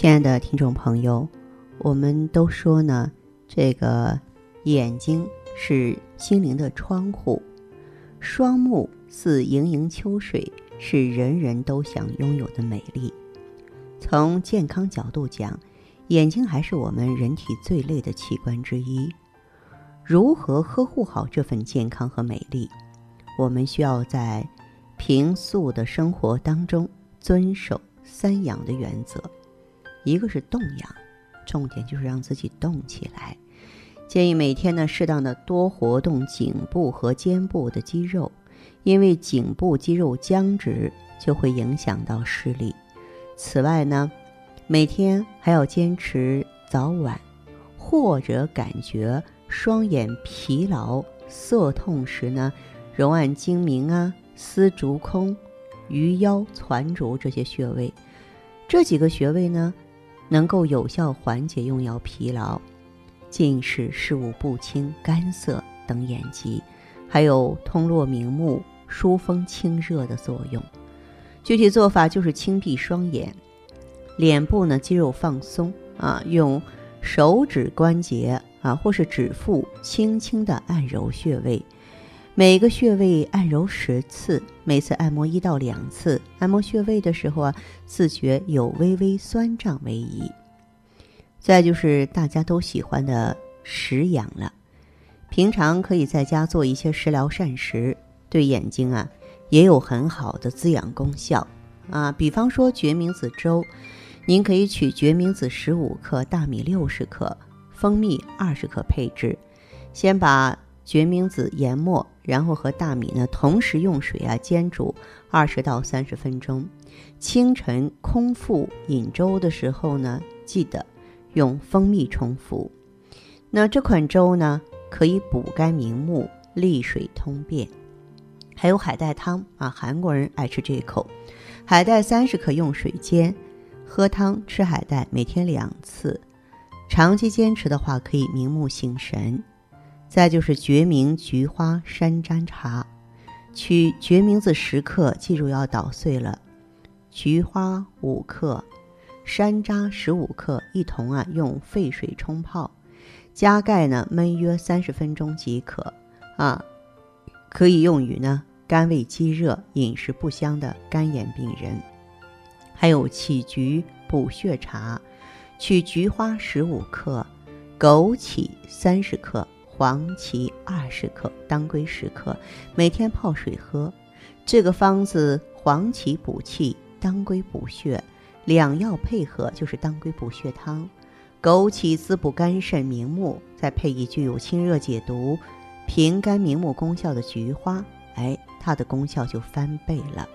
亲爱的听众朋友，我们都说呢，这个眼睛是心灵的窗户，双目似盈盈秋水，是人人都想拥有的美丽。从健康角度讲，眼睛还是我们人体最累的器官之一。如何呵护好这份健康和美丽？我们需要在平素的生活当中遵守三养的原则。一个是动养，重点就是让自己动起来。建议每天呢适当的多活动颈部和肩部的肌肉，因为颈部肌肉僵直就会影响到视力。此外呢，每天还要坚持早晚，或者感觉双眼疲劳、色痛时呢，揉按睛明啊、丝竹空、鱼腰、攒竹这些穴位。这几个穴位呢。能够有效缓解用药疲劳、近视、视物不清、干涩等眼疾，还有通络明目、疏风清热的作用。具体做法就是轻闭双眼，脸部呢肌肉放松啊，用手指关节啊或是指腹轻轻的按揉穴位。每个穴位按揉十次，每次按摩一到两次。按摩穴位的时候啊，自觉有微微酸胀为宜。再就是大家都喜欢的食养了，平常可以在家做一些食疗膳食，对眼睛啊也有很好的滋养功效啊。比方说决明子粥，您可以取决明子十五克、大米六十克、蜂蜜二十克配置，先把。决明子研末，然后和大米呢同时用水啊煎煮二十到三十分钟。清晨空腹饮粥的时候呢，记得用蜂蜜冲服。那这款粥呢，可以补肝明目、利水通便。还有海带汤啊，韩国人爱吃这一口。海带三十克用水煎，喝汤吃海带，每天两次。长期坚持的话，可以明目醒神。再就是决明菊花山楂茶，取决明子十克，记住要捣碎了，菊花五克，山楂十五克，一同啊用沸水冲泡，加盖呢焖约三十分钟即可。啊，可以用于呢肝胃积热、饮食不香的肝炎病人。还有杞菊补血茶，取菊花十五克，枸杞三十克。黄芪二十克，当归十克，每天泡水喝。这个方子，黄芪补气，当归补血，两药配合就是当归补血汤。枸杞滋补肝肾明目，再配以具有清热解毒、平肝明目功效的菊花，哎，它的功效就翻倍了。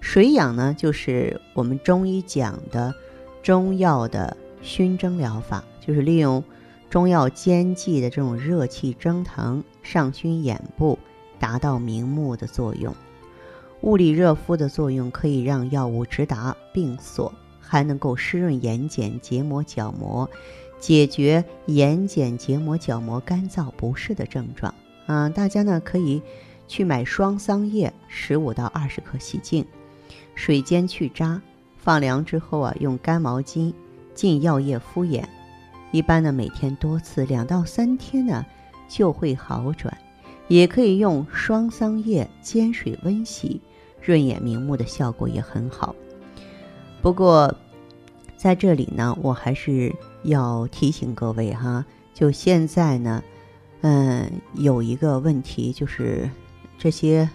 水养呢，就是我们中医讲的中药的熏蒸疗法，就是利用。中药煎剂的这种热气蒸腾上熏眼部，达到明目的作用。物理热敷的作用可以让药物直达病所，还能够湿润眼睑、结膜、角膜，解决眼睑、结膜、角膜干燥不适的症状。啊，大家呢可以去买双桑叶，十五到二十克，洗净，水煎去渣，放凉之后啊，用干毛巾浸药液敷眼。一般呢，每天多次，两到三天呢就会好转。也可以用双桑叶煎水温洗，润眼明目的效果也很好。不过在这里呢，我还是要提醒各位哈，就现在呢，嗯，有一个问题就是这些。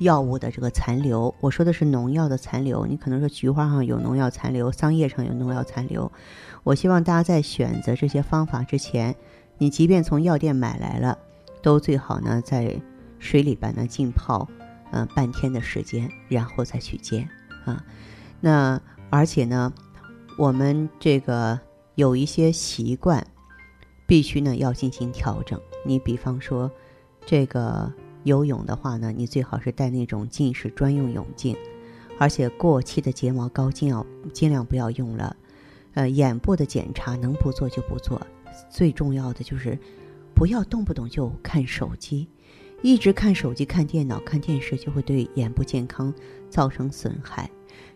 药物的这个残留，我说的是农药的残留。你可能说菊花上有农药残留，桑叶上有农药残留。我希望大家在选择这些方法之前，你即便从药店买来了，都最好呢在水里边呢浸泡，嗯，半天的时间，然后再去煎啊。那而且呢，我们这个有一些习惯，必须呢要进行调整。你比方说，这个游泳的话呢，你最好是带那种近视专用泳镜，而且过期的睫毛膏尽要尽量不要用了。呃，眼部的检查能不做就不做。最重要的就是不要动不动就看手机，一直看手机、看电脑、看电视，就会对眼部健康造成损害。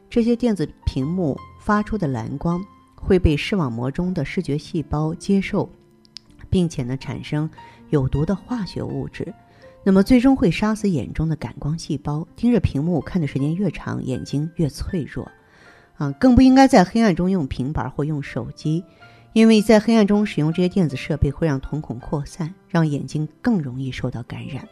这些电子屏幕发出的蓝光会被视网膜中的视觉细胞接受，并且呢产生有毒的化学物质，那么最终会杀死眼中的感光细胞。盯着屏幕看的时间越长，眼睛越脆弱。啊，更不应该在黑暗中用平板或用手机，因为在黑暗中使用这些电子设备会让瞳孔扩散，让眼睛更容易受到感染。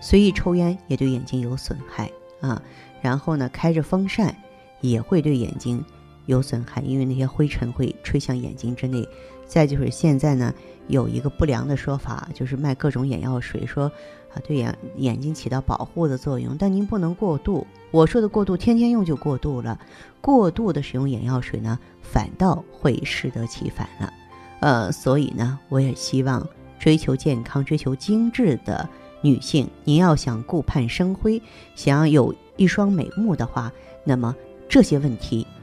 随意抽烟也对眼睛有损害啊。然后呢，开着风扇也会对眼睛有损害，因为那些灰尘会吹向眼睛之内。再就是现在呢，有一个不良的说法，就是卖各种眼药水，说啊对眼眼睛起到保护的作用，但您不能过度。我说的过度，天天用就过度了。过度的使用眼药水呢，反倒会适得其反了。呃，所以呢，我也希望追求健康、追求精致的女性，您要想顾盼生辉，想要有一双美目的话，那么这些问题